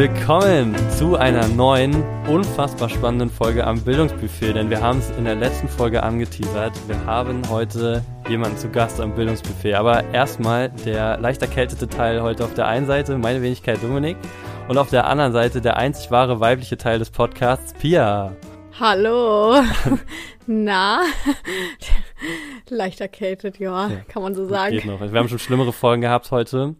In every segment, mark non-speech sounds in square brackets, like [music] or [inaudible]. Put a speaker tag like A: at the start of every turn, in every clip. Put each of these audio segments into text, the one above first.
A: willkommen zu einer neuen, unfassbar spannenden Folge am Bildungsbuffet, denn wir haben es in der letzten Folge angeteasert. Wir haben heute jemanden zu Gast am Bildungsbuffet, aber erstmal der leicht erkältete Teil heute auf der einen Seite, meine Wenigkeit Dominik, und auf der anderen Seite der einzig wahre weibliche Teil des Podcasts, Pia.
B: Hallo. [laughs] Na, [laughs] leicht erkältet, ja, ja, kann man so sagen.
A: Geht noch. Wir haben schon schlimmere Folgen gehabt heute,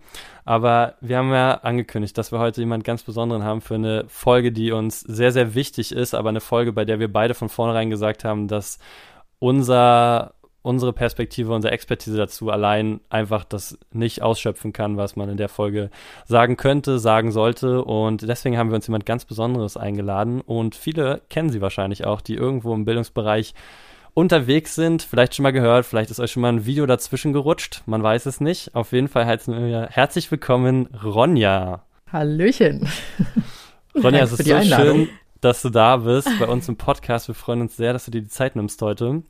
A: aber wir haben ja angekündigt, dass wir heute jemanden ganz Besonderen haben für eine Folge, die uns sehr, sehr wichtig ist, aber eine Folge, bei der wir beide von vornherein gesagt haben, dass unser unsere Perspektive, unsere Expertise dazu allein einfach das nicht ausschöpfen kann, was man in der Folge sagen könnte, sagen sollte. Und deswegen haben wir uns jemand ganz Besonderes eingeladen. Und viele kennen sie wahrscheinlich auch, die irgendwo im Bildungsbereich unterwegs sind. Vielleicht schon mal gehört, vielleicht ist euch schon mal ein Video dazwischen gerutscht. Man weiß es nicht. Auf jeden Fall wir herzlich willkommen, Ronja.
C: Hallöchen.
A: Ronja, es ist so schön, dass du da bist bei uns im Podcast. Wir freuen uns sehr, dass du dir die Zeit nimmst heute.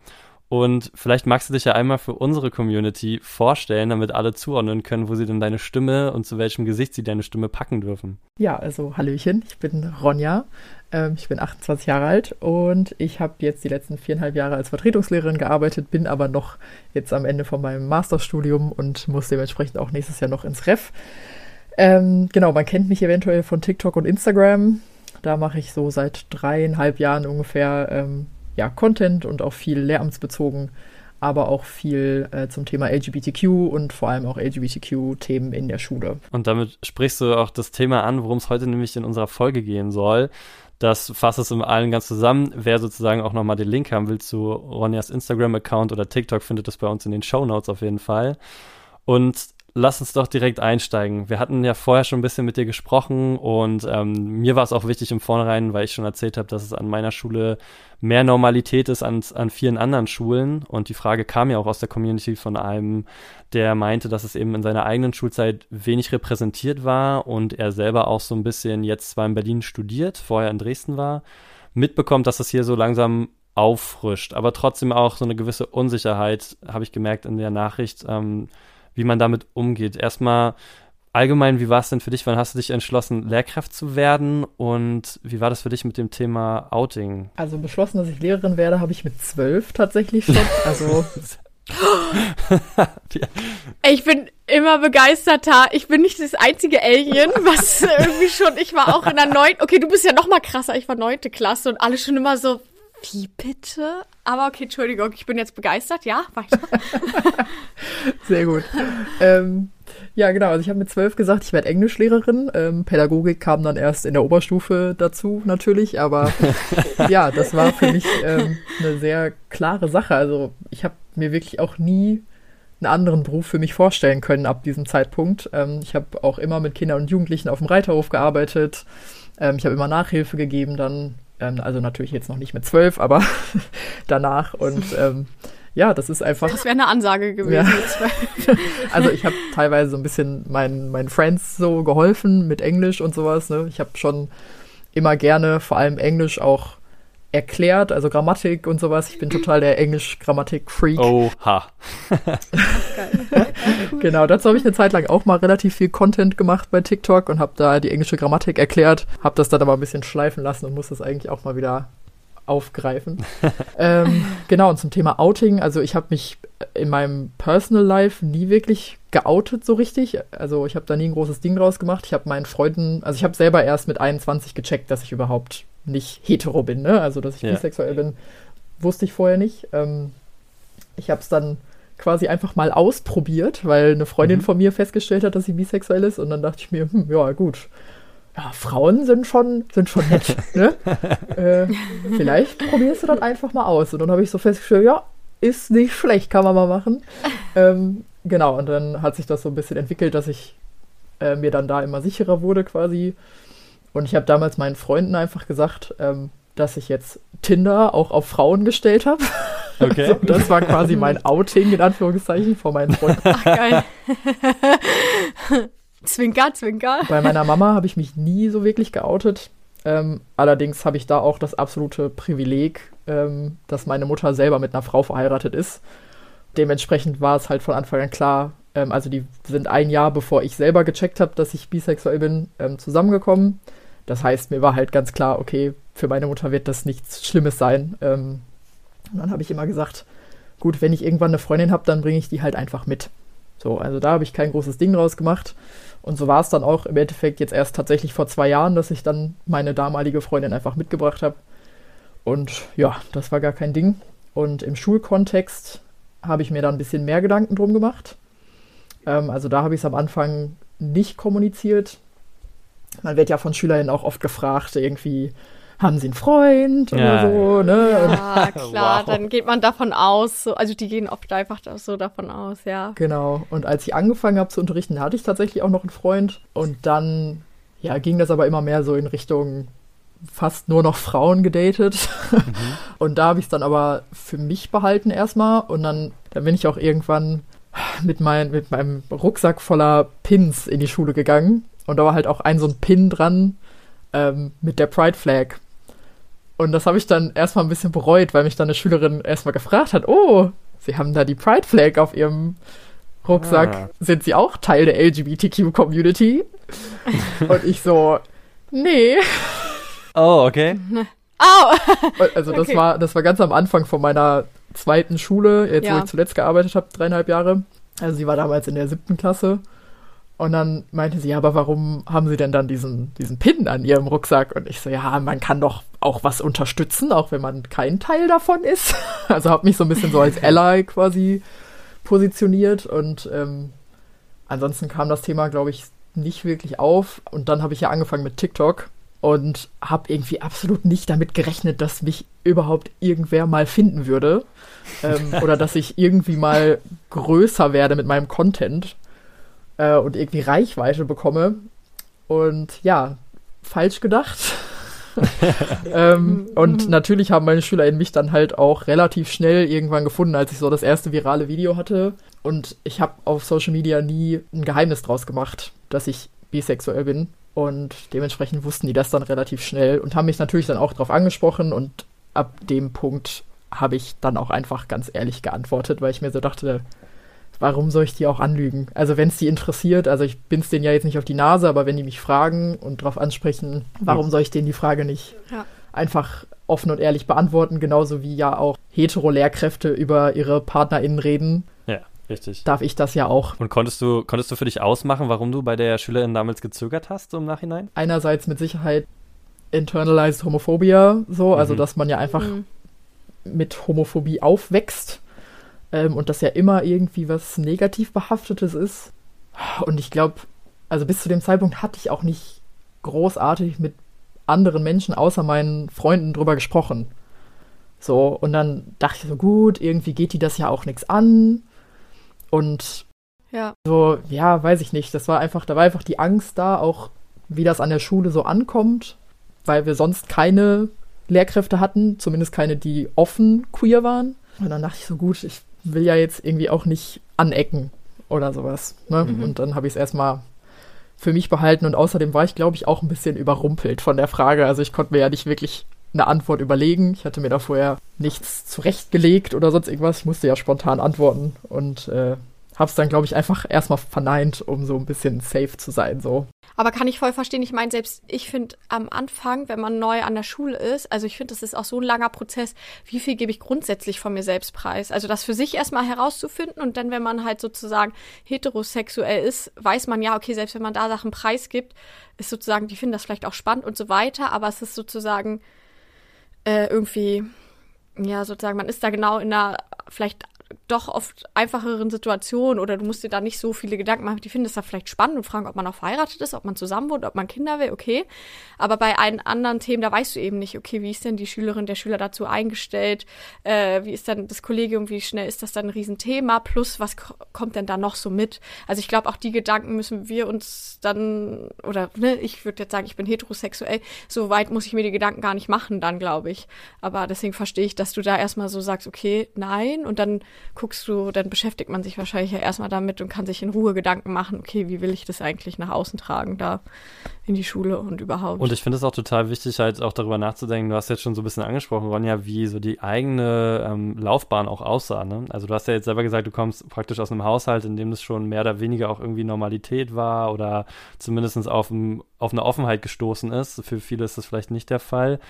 A: Und vielleicht magst du dich ja einmal für unsere Community vorstellen, damit alle zuordnen können, wo sie denn deine Stimme und zu welchem Gesicht sie deine Stimme packen dürfen.
C: Ja, also Hallöchen, ich bin Ronja, ähm, ich bin 28 Jahre alt und ich habe jetzt die letzten viereinhalb Jahre als Vertretungslehrerin gearbeitet, bin aber noch jetzt am Ende von meinem Masterstudium und muss dementsprechend auch nächstes Jahr noch ins Ref. Ähm, genau, man kennt mich eventuell von TikTok und Instagram. Da mache ich so seit dreieinhalb Jahren ungefähr ähm, ja, Content und auch viel lehramtsbezogen, aber auch viel äh, zum Thema LGBTQ und vor allem auch LGBTQ-Themen in der Schule.
A: Und damit sprichst du auch das Thema an, worum es heute nämlich in unserer Folge gehen soll. Das fasst es im allen ganz zusammen. Wer sozusagen auch nochmal den Link haben will zu Ronjas Instagram-Account oder TikTok, findet das bei uns in den Show Notes auf jeden Fall. Und lass uns doch direkt einsteigen. Wir hatten ja vorher schon ein bisschen mit dir gesprochen und ähm, mir war es auch wichtig im Vornherein, weil ich schon erzählt habe, dass es an meiner Schule mehr Normalität ist als an vielen anderen Schulen. Und die Frage kam ja auch aus der Community von einem, der meinte, dass es eben in seiner eigenen Schulzeit wenig repräsentiert war und er selber auch so ein bisschen jetzt zwar in Berlin studiert, vorher in Dresden war, mitbekommt, dass es hier so langsam auffrischt, aber trotzdem auch so eine gewisse Unsicherheit, habe ich gemerkt in der Nachricht. Ähm, wie man damit umgeht. Erstmal allgemein, wie war es denn für dich? Wann hast du dich entschlossen, Lehrkraft zu werden? Und wie war das für dich mit dem Thema Outing?
C: Also beschlossen, dass ich Lehrerin werde, habe ich mit zwölf tatsächlich schon. Also [laughs]
B: ich bin immer begeisterter. Ich bin nicht das einzige Alien, was [laughs] irgendwie schon, ich war auch in der neunten, okay, du bist ja noch mal krasser, ich war neunte Klasse und alle schon immer so, wie bitte? Aber okay, Entschuldigung, ich bin jetzt begeistert. Ja, weiter. [laughs]
C: Sehr gut. ähm, ja, genau. Also ich habe mit zwölf gesagt, ich werde Englischlehrerin. Ähm, Pädagogik kam dann erst in der Oberstufe dazu natürlich, aber [laughs] ja, das war für mich ähm, eine sehr klare Sache. Also ich habe mir wirklich auch nie einen anderen Beruf für mich vorstellen können ab diesem Zeitpunkt. Ähm, ich habe auch immer mit Kindern und Jugendlichen auf dem Reiterhof gearbeitet. Ähm, ich habe immer Nachhilfe gegeben dann ähm, also natürlich jetzt noch nicht mit zwölf, aber [laughs] danach. Und ähm, ja, das ist einfach.
B: Das wäre eine Ansage gewesen.
C: Ja. [laughs] also ich habe teilweise so ein bisschen meinen, meinen Friends so geholfen mit Englisch und sowas. Ne? Ich habe schon immer gerne, vor allem Englisch auch erklärt, also Grammatik und sowas. Ich bin total der Englisch-Grammatik-Freak.
A: Oha. [laughs]
C: genau, dazu habe ich eine Zeit lang auch mal relativ viel Content gemacht bei TikTok und habe da die englische Grammatik erklärt, habe das dann aber ein bisschen schleifen lassen und muss das eigentlich auch mal wieder aufgreifen. [laughs] ähm, genau, und zum Thema Outing, also ich habe mich in meinem Personal Life nie wirklich geoutet so richtig. Also ich habe da nie ein großes Ding draus gemacht. Ich habe meinen Freunden, also ich habe selber erst mit 21 gecheckt, dass ich überhaupt nicht hetero bin, ne? Also, dass ich ja. bisexuell bin, wusste ich vorher nicht. Ähm, ich habe es dann quasi einfach mal ausprobiert, weil eine Freundin mhm. von mir festgestellt hat, dass sie bisexuell ist. Und dann dachte ich mir, hm, ja, gut. Ja, Frauen sind schon, sind schon nett. [laughs] ne? äh, vielleicht probierst du das einfach mal aus. Und dann habe ich so festgestellt, ja, ist nicht schlecht, kann man mal machen. Ähm, genau, und dann hat sich das so ein bisschen entwickelt, dass ich äh, mir dann da immer sicherer wurde quasi. Und ich habe damals meinen Freunden einfach gesagt, ähm, dass ich jetzt Tinder auch auf Frauen gestellt habe. [laughs] Okay. Also, das war quasi mein Outing in Anführungszeichen vor meinen Freunden. Ach, geil. [laughs]
B: zwinker, zwinker.
C: Bei meiner Mama habe ich mich nie so wirklich geoutet. Ähm, allerdings habe ich da auch das absolute Privileg, ähm, dass meine Mutter selber mit einer Frau verheiratet ist. Dementsprechend war es halt von Anfang an klar, ähm, also die sind ein Jahr bevor ich selber gecheckt habe, dass ich bisexuell bin, ähm, zusammengekommen. Das heißt, mir war halt ganz klar, okay, für meine Mutter wird das nichts Schlimmes sein. Ähm, und dann habe ich immer gesagt, gut, wenn ich irgendwann eine Freundin habe, dann bringe ich die halt einfach mit. So, also da habe ich kein großes Ding draus gemacht. Und so war es dann auch im Endeffekt jetzt erst tatsächlich vor zwei Jahren, dass ich dann meine damalige Freundin einfach mitgebracht habe. Und ja, das war gar kein Ding. Und im Schulkontext habe ich mir da ein bisschen mehr Gedanken drum gemacht. Ähm, also da habe ich es am Anfang nicht kommuniziert. Man wird ja von SchülerInnen auch oft gefragt, irgendwie, haben sie einen Freund
A: Ja,
C: oder so, ne?
B: Ja, klar, [laughs]
A: Wow.
B: dann geht man davon aus, so, also die gehen oft einfach so davon aus, ja.
C: Genau. Und als ich angefangen habe zu unterrichten, hatte ich tatsächlich auch noch einen Freund. Und dann, ja, ging das aber immer mehr so in Richtung fast nur noch Frauen gedatet. [laughs] Und da habe ich es dann aber für mich behalten erstmal. Und dann, dann bin ich auch irgendwann mit, mein, mit meinem Rucksack voller Pins in die Schule gegangen. Und da war halt auch ein so ein Pin dran ähm, mit der Pride Flag. Und das habe ich dann erstmal ein bisschen bereut, weil mich dann eine Schülerin erstmal gefragt hat, oh, Sie haben da die Pride Flag auf Ihrem Rucksack.
A: Ah.
C: Sind Sie auch Teil der LGBTQ-Community? [laughs] Und ich so, nee.
A: Oh, okay. [laughs]
B: Au!
C: Also das
B: Okay.
C: war, das war ganz am Anfang von meiner zweiten Schule, jetzt wo
B: Ja.
C: ich zuletzt gearbeitet habe, dreieinhalb Jahre. Also sie war damals in der siebten Klasse. Und dann meinte sie, ja, aber warum haben sie denn dann diesen, diesen Pin an ihrem Rucksack? Und ich so, ja, man kann doch auch was unterstützen, auch wenn man kein Teil davon ist. [laughs] Also habe mich so ein bisschen so als [laughs] Ally quasi positioniert. Und ähm, ansonsten kam das Thema, glaube ich, nicht wirklich auf. Und dann habe ich ja angefangen mit TikTok und habe irgendwie absolut nicht damit gerechnet, dass mich überhaupt irgendwer mal finden würde. Ähm, [laughs] oder dass ich irgendwie mal größer werde mit meinem Content äh, und irgendwie Reichweite bekomme. Und ja, falsch gedacht. [laughs] ähm, und natürlich haben meine SchülerInnen mich dann halt auch relativ schnell irgendwann gefunden, als ich so das erste virale Video hatte. Und ich habe auf Social Media nie ein Geheimnis draus gemacht, dass ich bisexuell bin. Und dementsprechend wussten die das dann relativ schnell und haben mich natürlich dann auch darauf angesprochen. Und ab dem Punkt habe ich dann auch einfach ganz ehrlich geantwortet, weil ich mir so dachte, warum soll ich die auch anlügen? Also wenn es die interessiert, also ich bin's denen ja jetzt nicht auf die Nase, aber wenn die mich fragen und darauf ansprechen, warum soll ich denen die Frage nicht
B: Ja.
C: einfach offen und ehrlich beantworten, genauso wie ja auch hetero-Lehrkräfte über ihre PartnerInnen reden,
A: Ja, richtig.
C: darf ich das ja auch.
A: Und konntest du, konntest du für dich ausmachen, warum du bei der Schülerin damals gezögert hast, so im Nachhinein?
C: Einerseits mit Sicherheit internalized Homophobia, so, also
A: Mhm.
C: dass man ja einfach
B: Mhm.
C: mit Homophobie aufwächst ähm, und das ja immer irgendwie was negativ behaftetes ist. Und ich glaube, also bis zu dem Zeitpunkt hatte ich auch nicht großartig mit anderen Menschen außer meinen Freunden drüber gesprochen. So, und dann dachte ich so, gut, irgendwie geht die das ja auch nichts an. Und
B: Ja.
C: so, ja, weiß ich nicht. Das war einfach, da war einfach die Angst da, auch wie das an der Schule so ankommt, weil wir sonst keine Lehrkräfte hatten, zumindest keine, die offen queer waren. Und dann dachte ich so, gut, ich will ja jetzt irgendwie auch nicht anecken oder sowas. Ne?
A: Mhm.
C: Und dann habe ich es erstmal für mich behalten und außerdem war ich, glaube ich, auch ein bisschen überrumpelt von der Frage. Also ich konnte mir ja nicht wirklich eine Antwort überlegen. Ich hatte mir da vorher nichts zurechtgelegt oder sonst irgendwas. Ich musste ja spontan antworten und äh, hab's dann, glaube ich, einfach erstmal verneint, um so ein bisschen safe zu sein. So.
B: Aber kann ich voll verstehen. Ich meine, selbst ich finde am Anfang, wenn man neu an der Schule ist, also ich finde, das ist auch so ein langer Prozess, wie viel gebe ich grundsätzlich von mir selbst preis? Also das für sich erstmal herauszufinden und dann, wenn man halt sozusagen heterosexuell ist, weiß man ja, okay, selbst wenn man da Sachen preisgibt, ist sozusagen, die finden das vielleicht auch spannend und so weiter, aber es ist sozusagen äh, irgendwie, ja, sozusagen, man ist da genau in einer vielleicht doch oft einfacheren Situation oder du musst dir da nicht so viele Gedanken machen. Die finden es da vielleicht spannend und fragen, ob man auch verheiratet ist, ob man zusammen wohnt, ob man Kinder will, okay. Aber bei allen anderen Themen, da weißt du eben nicht, okay, wie ist denn die Schülerin, der Schüler dazu eingestellt, äh, wie ist dann das Kollegium, wie schnell ist das dann ein Riesenthema, plus was ko- kommt denn da noch so mit? Also ich glaube, auch die Gedanken müssen wir uns dann, oder ne, ich würde jetzt sagen, ich bin heterosexuell, so weit muss ich mir die Gedanken gar nicht machen dann, glaube ich. Aber deswegen verstehe ich, dass du da erstmal so sagst, okay, nein, und dann guckst du, dann beschäftigt man sich wahrscheinlich ja erstmal damit und kann sich in Ruhe Gedanken machen, okay, wie will ich das eigentlich nach außen tragen, da in die Schule und überhaupt.
A: Und ich finde es auch total wichtig, halt auch darüber nachzudenken, du hast jetzt schon so ein bisschen angesprochen, Ronja, wie so die eigene ähm, Laufbahn auch aussah. Ne? Also du hast ja jetzt selber gesagt, du kommst praktisch aus einem Haushalt, in dem das schon mehr oder weniger auch irgendwie Normalität war oder zumindest auf, ein, auf eine Offenheit gestoßen ist. Für viele ist das vielleicht nicht der Fall.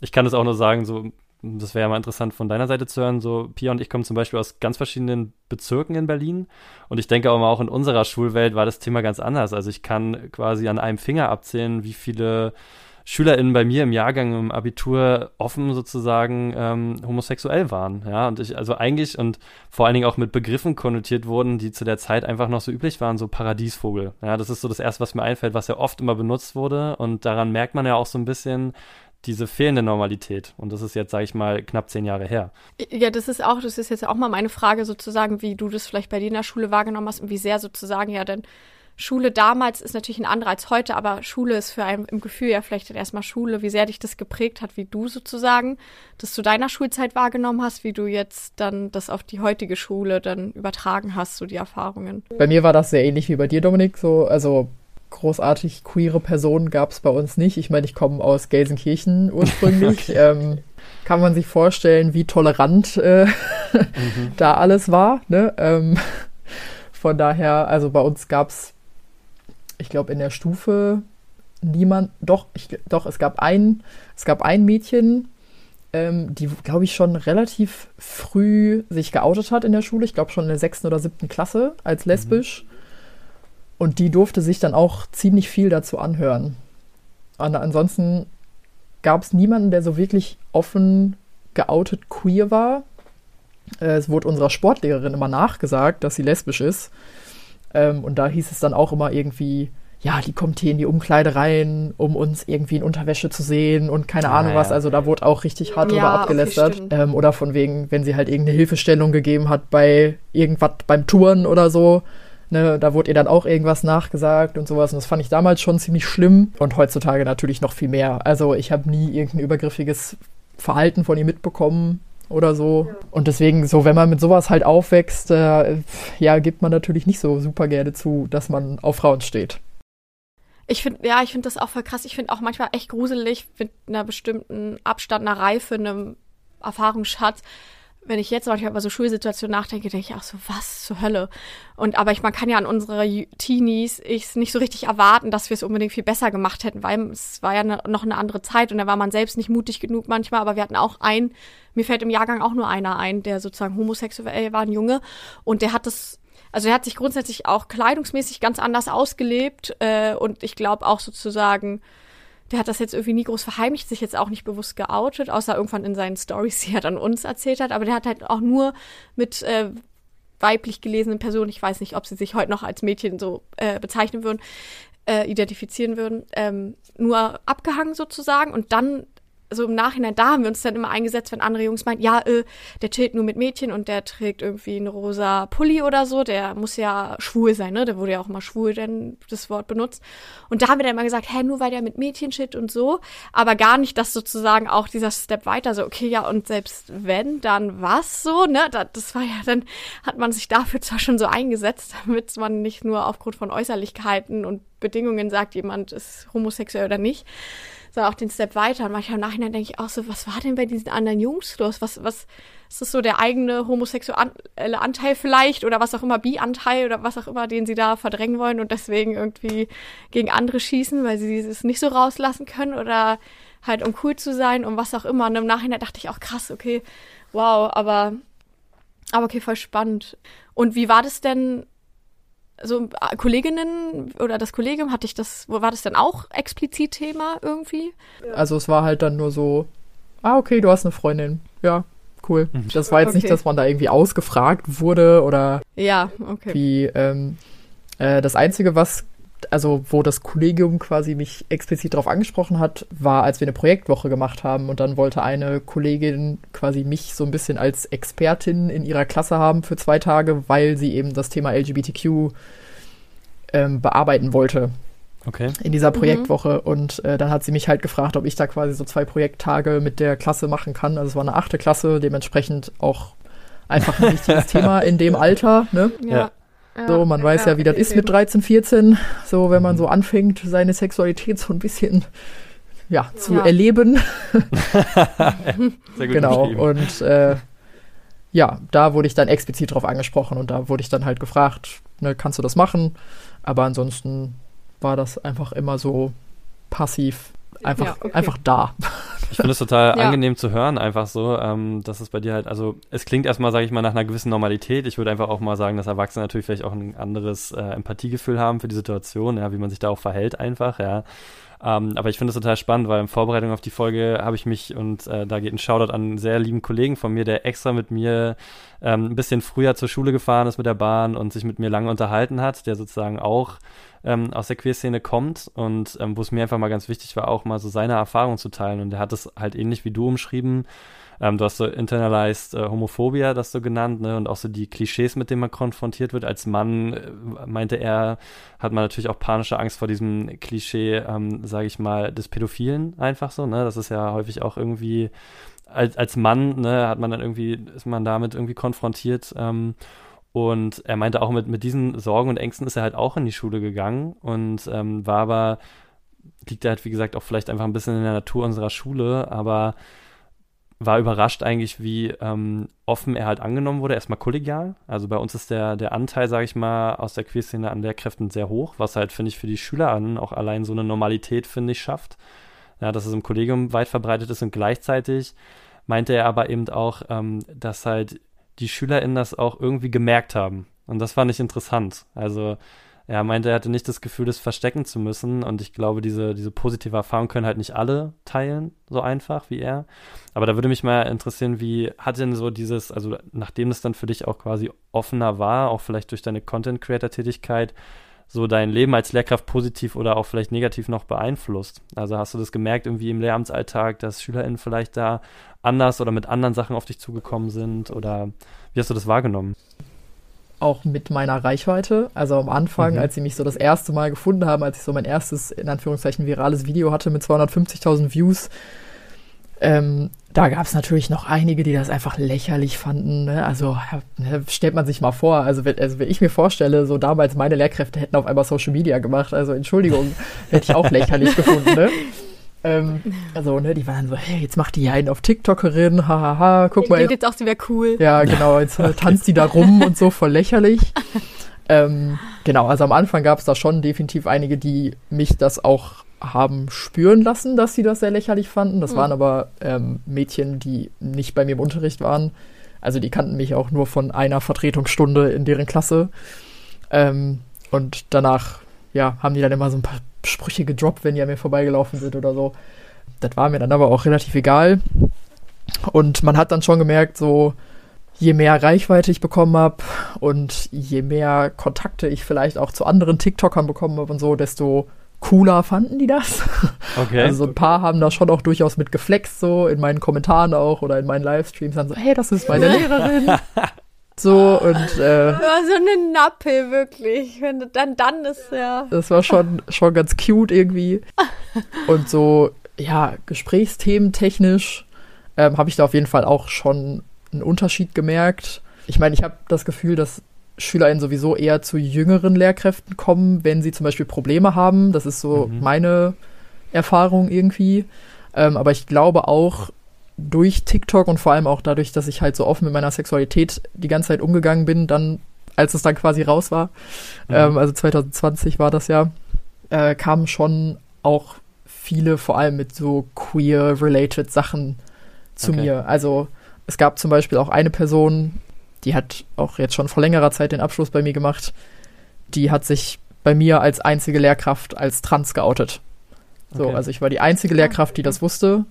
A: Ich kann das auch nur sagen, so das wäre ja mal interessant von deiner Seite zu hören, so Pia und ich kommen zum Beispiel aus ganz verschiedenen Bezirken in Berlin und ich denke auch mal, auch in unserer Schulwelt war das Thema ganz anders. Also ich kann quasi an einem Finger abzählen, wie viele SchülerInnen bei mir im Jahrgang im Abitur offen sozusagen ähm, homosexuell waren. Ja, und ich, also eigentlich und vor allen Dingen auch mit Begriffen konnotiert wurden, die zu der Zeit einfach noch so üblich waren, so Paradiesvogel. Ja, das ist so das erste, was mir einfällt, was ja oft immer benutzt wurde. Und daran merkt man ja auch so ein bisschen, diese fehlende Normalität. Und das ist jetzt, sage ich mal, knapp zehn Jahre her.
B: Ja, das ist auch, das ist jetzt auch mal meine Frage sozusagen, wie du das vielleicht bei dir in der Schule wahrgenommen hast und wie sehr sozusagen ja denn Schule damals ist natürlich ein anderer als heute, aber Schule ist für einen im Gefühl ja vielleicht erstmal Schule, wie sehr dich das geprägt hat, wie du sozusagen das zu deiner Schulzeit wahrgenommen hast, wie du jetzt dann das auf die heutige Schule dann übertragen hast, so die Erfahrungen.
C: Bei mir war das sehr ähnlich wie bei dir, Dominik, so, also großartig queere Personen gab es bei uns nicht. Ich meine, ich komme aus Gelsenkirchen ursprünglich. [laughs] Okay. Ähm, kann man sich vorstellen, wie tolerant äh, mhm. [laughs] da alles war. Ne? Ähm, von daher, also bei uns gab es, ich glaube, in der Stufe niemand, doch, ich, doch, es gab ein, es gab ein Mädchen, ähm, die, glaube ich, schon relativ früh sich geoutet hat in der Schule. Ich glaube schon in der sechsten oder siebten Klasse als lesbisch. Mhm. Und die durfte sich dann auch ziemlich viel dazu anhören. Und ansonsten gab es niemanden, der so wirklich offen geoutet queer war. Äh, es wurde unserer Sportlehrerin immer nachgesagt, dass sie lesbisch ist. Ähm, und da hieß es dann auch immer irgendwie, ja, die kommt hier in die Umkleide rein, um uns irgendwie in Unterwäsche zu sehen und keine ah, Ahnung was. Also da wurde auch richtig hart ja, drüber abgelästert. Okay, ähm, oder von wegen, wenn sie halt irgendeine Hilfestellung gegeben hat bei irgendwas beim Touren oder so, Ne, da wurde ihr dann auch irgendwas nachgesagt und sowas. Und das fand ich damals schon ziemlich schlimm und heutzutage natürlich noch viel mehr. Also ich habe nie irgendein übergriffiges Verhalten von ihr mitbekommen oder so. Und deswegen, so wenn man mit sowas halt aufwächst, äh, ja, gibt man natürlich nicht so super gerne zu, dass man auf Frauen steht.
B: Ich finde, ja, ich finde das auch voll krass. Ich finde auch manchmal echt gruselig mit einer bestimmten Abstand, einer Reife, einem Erfahrungsschatz, wenn ich jetzt manchmal über so Schulsituationen nachdenke, denke ich auch so, was zur Hölle? Und aber ich, man kann ja an unsere Teenies ich nicht so richtig erwarten, dass wir es unbedingt viel besser gemacht hätten, weil es war ja ne, noch eine andere Zeit und da war man selbst nicht mutig genug manchmal, aber wir hatten auch einen, mir fällt im Jahrgang auch nur einer ein, der sozusagen homosexuell war, ein Junge, und der hat das also er hat sich grundsätzlich auch kleidungsmäßig ganz anders ausgelebt äh, und ich glaube auch sozusagen der hat das jetzt irgendwie nie groß verheimlicht, sich jetzt auch nicht bewusst geoutet, außer irgendwann in seinen Stories, [laughs] die er dann uns erzählt hat. Aber der hat halt auch nur mit äh, weiblich gelesenen Personen, ich weiß nicht, ob sie sich heute noch als Mädchen so äh, bezeichnen würden, äh, identifizieren würden, ähm, nur abgehangen sozusagen und dann so im Nachhinein, da haben wir uns dann immer eingesetzt, wenn andere Jungs meinen, ja, äh, der chillt nur mit Mädchen und der trägt irgendwie einen rosa Pulli oder so, der muss ja schwul sein, ne? Der wurde ja auch immer schwul, denn das Wort benutzt. Und da haben wir dann immer gesagt, hä, nur weil der mit Mädchen chillt und so, aber gar nicht, dass sozusagen auch dieser Step weiter, so, okay, ja, und selbst wenn, dann was so, ne? Das war ja, dann hat man sich dafür zwar schon so eingesetzt, [laughs] damit man nicht nur aufgrund von Äußerlichkeiten und Bedingungen sagt, jemand ist homosexuell oder nicht, sondern auch den Step weiter. Und manchmal im Nachhinein denke ich auch so, was war denn bei diesen anderen Jungs los? Was, was, ist das so der eigene homosexuelle Anteil vielleicht oder was auch immer, Bi-Anteil oder was auch immer, den sie da verdrängen wollen und deswegen irgendwie gegen andere schießen, weil sie es nicht so rauslassen können oder halt um cool zu sein und was auch immer. Und im Nachhinein dachte ich auch krass, okay, wow, aber, aber okay, voll spannend. Und wie war das denn so äh, Kolleginnen oder das Kollegium, hatte ich das, war das denn auch explizit Thema irgendwie?
C: Also es war halt dann nur so, ah, okay, du hast eine Freundin. Ja, cool. Mhm. Das war jetzt okay. nicht, dass man da irgendwie ausgefragt wurde oder
B: ja, okay.
C: wie ähm, äh, das Einzige, was also wo das Kollegium quasi mich explizit darauf angesprochen hat, war, als wir eine Projektwoche gemacht haben und dann wollte eine Kollegin quasi mich so ein bisschen als Expertin in ihrer Klasse haben für zwei Tage, weil sie eben das Thema LGBTQ ähm, bearbeiten wollte.
A: Okay.
C: In dieser mhm. Projektwoche. Mhm. Und äh, dann hat sie mich halt gefragt, ob ich da quasi so zwei Projekttage mit der Klasse machen kann. Also es war eine achte Klasse, dementsprechend auch einfach ein wichtiges [laughs] Thema in dem Alter, ne?
B: Ja.
C: So, man weiß ja, wie das ist mit 13, 14, so wenn man so anfängt, seine Sexualität so ein bisschen ja, zu
B: Ja.
C: erleben. [laughs]
A: Sehr gut
C: genau. Und äh, ja, da wurde ich dann explizit drauf angesprochen und da wurde ich dann halt gefragt, ne, kannst du das machen? Aber ansonsten war das einfach immer so passiv, einfach,
B: Ja, okay.
C: einfach da.
A: Ich finde es total [laughs]
B: Ja.
A: angenehm zu hören, einfach so, ähm, dass es bei dir halt, also es klingt erstmal, sage ich mal, nach einer gewissen Normalität. Ich würde einfach auch mal sagen, dass Erwachsene natürlich vielleicht auch ein anderes äh, Empathiegefühl haben für die Situation, ja, wie man sich da auch verhält einfach, ja. Ähm, aber ich finde es total spannend, weil in Vorbereitung auf die Folge habe ich mich, und äh, da geht ein Shoutout an einen sehr lieben Kollegen von mir, der extra mit mir ähm, ein bisschen früher zur Schule gefahren ist mit der Bahn und sich mit mir lange unterhalten hat, der sozusagen auch ähm, aus der Queerszene kommt und ähm, wo es mir einfach mal ganz wichtig war, auch mal so seine Erfahrungen zu teilen. Und er hat es halt ähnlich wie du umschrieben. Ähm, du hast so internalized äh, Homophobia, das so genannt, ne? Und auch so die Klischees, mit denen man konfrontiert wird. Als Mann, äh, meinte er, hat man natürlich auch panische Angst vor diesem Klischee, ähm, sage ich mal, des Pädophilen einfach so, ne? Das ist ja häufig auch irgendwie als, als Mann, ne, hat man dann irgendwie, ist man damit irgendwie konfrontiert. Ähm, und er meinte auch, mit, mit diesen Sorgen und Ängsten ist er halt auch in die Schule gegangen und ähm, war aber, liegt halt, wie gesagt, auch vielleicht einfach ein bisschen in der Natur unserer Schule, aber war überrascht eigentlich, wie ähm, offen er halt angenommen wurde. Erstmal kollegial. Also bei uns ist der, der Anteil, sage ich mal, aus der Queerszene an Lehrkräften sehr hoch, was halt, finde ich, für die SchülerInnen auch allein so eine Normalität, finde ich, schafft. Ja, dass es im Kollegium weit verbreitet ist und gleichzeitig meinte er aber eben auch, ähm, dass halt die SchülerInnen das auch irgendwie gemerkt haben. Und das fand ich interessant. Also er meinte, er hatte nicht das Gefühl, das verstecken zu müssen. Und ich glaube, diese, diese positive Erfahrung können halt nicht alle teilen, so einfach wie er. Aber da würde mich mal interessieren, wie hat denn so dieses, also nachdem es dann für dich auch quasi offener war, auch vielleicht durch deine Content-Creator-Tätigkeit, so dein Leben als Lehrkraft positiv oder auch vielleicht negativ noch beeinflusst? Also hast du das gemerkt irgendwie im Lehramtsalltag, dass SchülerInnen vielleicht da anders oder mit anderen Sachen auf dich zugekommen sind? Oder wie hast du das wahrgenommen?
C: Auch mit meiner Reichweite. Also am Anfang,
A: Mhm.
C: als sie mich so das erste Mal gefunden haben, als ich so mein erstes, in Anführungszeichen, virales Video hatte mit 250.000 Views, ähm, da gab es natürlich noch einige, die das einfach lächerlich fanden. Ne? Also ne, stellt man sich mal vor, also wenn, also wenn ich mir vorstelle, so damals meine Lehrkräfte hätten auf einmal Social Media gemacht, also Entschuldigung, [laughs] hätte ich auch lächerlich gefunden. Ne? Ähm, also, ne, die waren so, hey, jetzt macht die ja einen auf TikTokerin, hahaha, guck mal,
B: Denkt jetzt auch, sie wäre cool.
C: ja, genau, jetzt äh, [laughs] tanzt die da rum und so, voll lächerlich. Ähm, genau, also am Anfang gab es da schon definitiv einige, die mich das auch haben spüren lassen, dass sie das sehr lächerlich fanden. Das
B: Mhm.
C: waren aber ähm, Mädchen, die nicht bei mir im Unterricht waren. Also die kannten mich auch nur von einer Vertretungsstunde in deren Klasse. Ähm, und danach, ja, haben die dann immer so ein paar Sprüche gedroppt, wenn die an mir vorbeigelaufen sind oder so. Das war mir dann aber auch relativ egal. Und man hat dann schon gemerkt, so, je mehr Reichweite ich bekommen habe und je mehr Kontakte ich vielleicht auch zu anderen TikTokern bekommen habe und so, desto cooler fanden die das. [laughs]
A: Okay.
C: Also so ein paar haben da schon auch durchaus mit geflext, so in meinen Kommentaren auch oder in meinen Livestreams dann so, hey, das ist meine Lehrerin. [laughs] So und äh,
B: Ja, so eine Nappe, wirklich. Wenn du dann, dann ist ja.
C: das war schon, schon ganz cute irgendwie. [laughs] Und so, ja, Gesprächsthemen technisch ähm, habe ich da auf jeden Fall auch schon einen Unterschied gemerkt. Ich meine, ich habe das Gefühl, dass SchülerInnen sowieso eher zu jüngeren Lehrkräften kommen, wenn sie zum Beispiel Probleme haben. Das ist so
A: Mhm.
C: meine Erfahrung irgendwie. Ähm, aber ich glaube auch durch TikTok und vor allem auch dadurch, dass ich halt so offen mit meiner Sexualität die ganze Zeit umgegangen bin, dann, als es dann quasi raus war,
A: Mhm.
C: ähm, also 2020 war das ja, äh, kamen schon auch viele, vor allem mit so queer-related Sachen zu
A: Okay.
C: mir. Also es gab zum Beispiel auch eine Person, die hat auch jetzt schon vor längerer Zeit den Abschluss bei mir gemacht, die hat sich bei mir als einzige Lehrkraft als trans geoutet. So,
A: Okay.
C: also ich war die einzige Lehrkraft, die das wusste.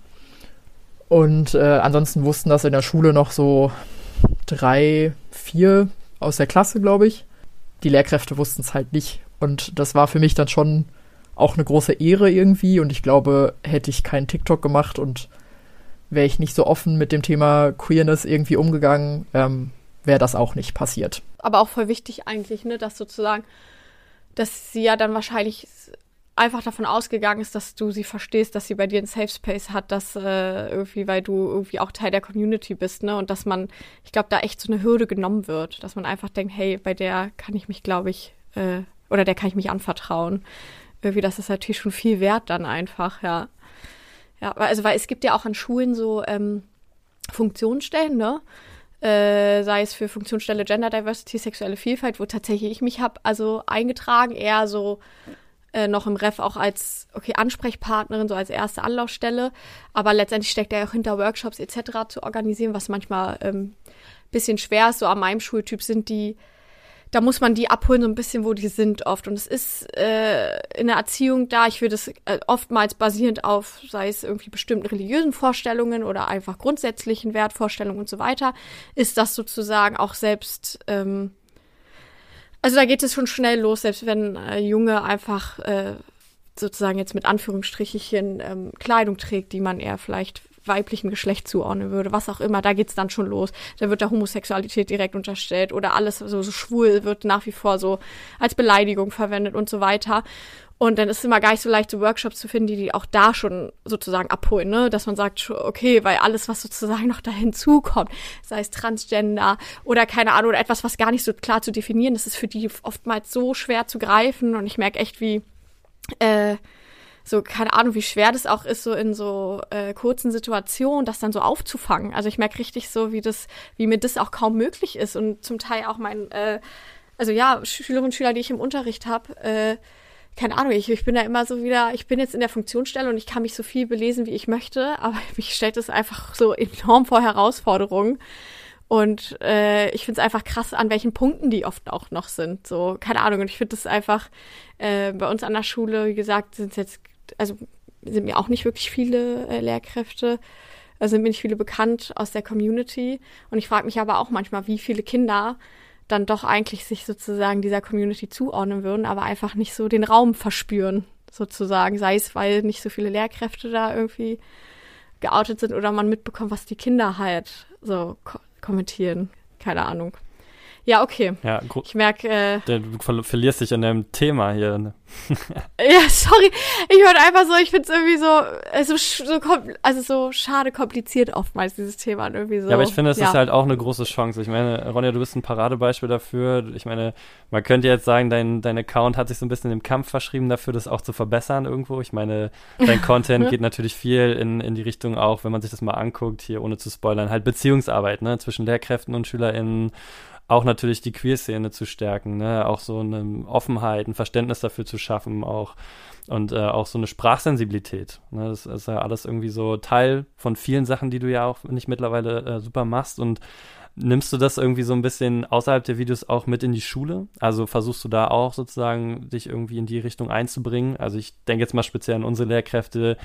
C: Und äh, ansonsten wussten das in der Schule noch so drei, vier aus der Klasse, glaube ich. Die Lehrkräfte wussten es halt nicht. Und das war für mich dann schon auch eine große Ehre irgendwie. Und ich glaube, hätte ich keinen TikTok gemacht und wäre ich nicht so offen mit dem Thema Queerness irgendwie umgegangen, ähm, wäre das auch nicht passiert.
B: Aber auch voll wichtig eigentlich, ne, dass sozusagen, dass sie ja dann wahrscheinlich einfach davon ausgegangen ist, dass du sie verstehst, dass sie bei dir einen Safe Space hat, dass äh, irgendwie, weil du irgendwie auch Teil der Community bist, ne? Und dass man, ich glaube, da echt so eine Hürde genommen wird, dass man einfach denkt, hey, bei der kann ich mich, glaube ich, äh, oder der kann ich mich anvertrauen. Irgendwie, das ist natürlich schon viel wert dann einfach, ja. Ja, also weil es gibt ja auch an Schulen so ähm, Funktionsstellen, ne? Äh, sei es für Funktionsstelle Gender Diversity, sexuelle Vielfalt, wo tatsächlich ich mich habe also eingetragen, eher so äh, noch im Ref auch als okay Ansprechpartnerin, so als erste Anlaufstelle. Aber letztendlich steckt er auch hinter Workshops etc. zu organisieren, was manchmal ähm, bisschen schwer ist. So an meinem Schultyp sind die da muss man die abholen, so ein bisschen, wo die sind oft. Und es ist äh, in der Erziehung da, ich würde es äh, oftmals basierend auf, sei es irgendwie bestimmten religiösen Vorstellungen oder einfach grundsätzlichen Wertvorstellungen und so weiter, ist das sozusagen auch selbst, ähm, also da geht es schon schnell los, selbst wenn äh, Junge einfach äh, sozusagen jetzt mit Anführungsstrichchen ähm, Kleidung trägt, die man eher vielleicht weiblichen Geschlecht zuordnen würde, was auch immer, da geht's dann schon los. Da wird da Homosexualität direkt unterstellt oder alles so, so schwul wird nach wie vor so als Beleidigung verwendet und so weiter. Und dann ist es immer gar nicht so leicht, so Workshops zu finden, die die auch da schon sozusagen abholen, ne? Dass man sagt, okay, weil alles, was sozusagen noch da hinzukommt, sei es Transgender oder keine Ahnung, oder etwas, was gar nicht so klar zu definieren, das ist für die oftmals so schwer zu greifen. Und ich merke echt, wie äh, so, keine Ahnung, wie schwer das auch ist, so in so äh, kurzen Situationen, das dann so aufzufangen. Also ich merke richtig so, wie das, wie mir das auch kaum möglich ist und zum Teil auch mein, äh, also ja, Schülerinnen und Schüler, die ich im Unterricht habe, äh, keine Ahnung, ich, ich bin da immer so wieder, ich bin jetzt in der Funktionsstelle und ich kann mich so viel belesen, wie ich möchte, aber [laughs] mich stellt es einfach so enorm vor Herausforderungen. Und äh, ich finde es einfach krass, an welchen Punkten die oft auch noch sind. So, keine Ahnung. Und ich finde das einfach äh, bei uns an der Schule, wie gesagt, sind jetzt also sind mir auch nicht wirklich viele äh, Lehrkräfte, also sind mir nicht viele bekannt aus der Community. Und ich frage mich aber auch manchmal, wie viele Kinder dann doch eigentlich sich sozusagen dieser Community zuordnen würden, aber einfach nicht so den Raum verspüren, sozusagen. Sei es, weil nicht so viele Lehrkräfte da irgendwie geoutet sind oder man mitbekommt, was die Kinder halt so ko kommentieren. Keine Ahnung. Ja, okay.
A: Ja,
B: ich merke. Äh,
A: du ver verlierst dich in deinem Thema hier. Ne? [laughs]
B: ja, sorry. Ich höre einfach so, ich finde es irgendwie so, also, so, also so schade kompliziert oftmals, dieses Thema. irgendwie so.
A: Ja, aber ich finde, es ja. ist halt auch eine große Chance. Ich meine, Ronja, du bist ein Paradebeispiel dafür. Ich meine, man könnte jetzt sagen, dein, dein Account hat sich so ein bisschen im Kampf verschrieben dafür, das auch zu verbessern irgendwo. Ich meine, dein [laughs] Content geht natürlich viel in, in die Richtung auch, wenn man sich das mal anguckt, hier ohne zu spoilern, halt Beziehungsarbeit, ne, zwischen Lehrkräften und SchülerInnen auch natürlich die Queer-Szene zu stärken, ne? auch so eine Offenheit, ein Verständnis dafür zu schaffen, auch und äh, auch so eine Sprachsensibilität. Ne? Das ist ja alles irgendwie so Teil von vielen Sachen, die du ja auch nicht mittlerweile äh, super machst und Nimmst du das irgendwie so ein bisschen außerhalb der Videos auch mit in die Schule? Also versuchst du da auch sozusagen dich irgendwie in die Richtung einzubringen? Also ich denke jetzt mal speziell an unsere Lehrkräfte.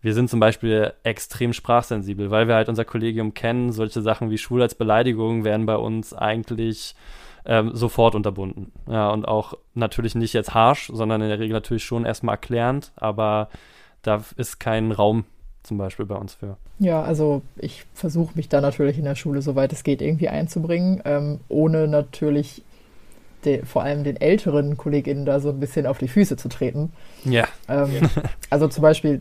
A: Wir sind zum Beispiel extrem sprachsensibel, weil wir halt unser Kollegium kennen. Solche Sachen wie Schule als Beleidigung werden bei uns eigentlich ähm, sofort unterbunden. Ja, und auch natürlich nicht jetzt harsh, sondern in der Regel natürlich schon erstmal erklärend, aber da ist kein Raum zum Beispiel bei uns für.
C: Ja, also ich versuche mich da natürlich in der Schule, soweit es geht, irgendwie einzubringen, ähm, ohne natürlich de, vor allem den älteren KollegInnen da so ein bisschen auf die Füße zu treten.
A: Ja.
C: Ähm, [laughs] also zum Beispiel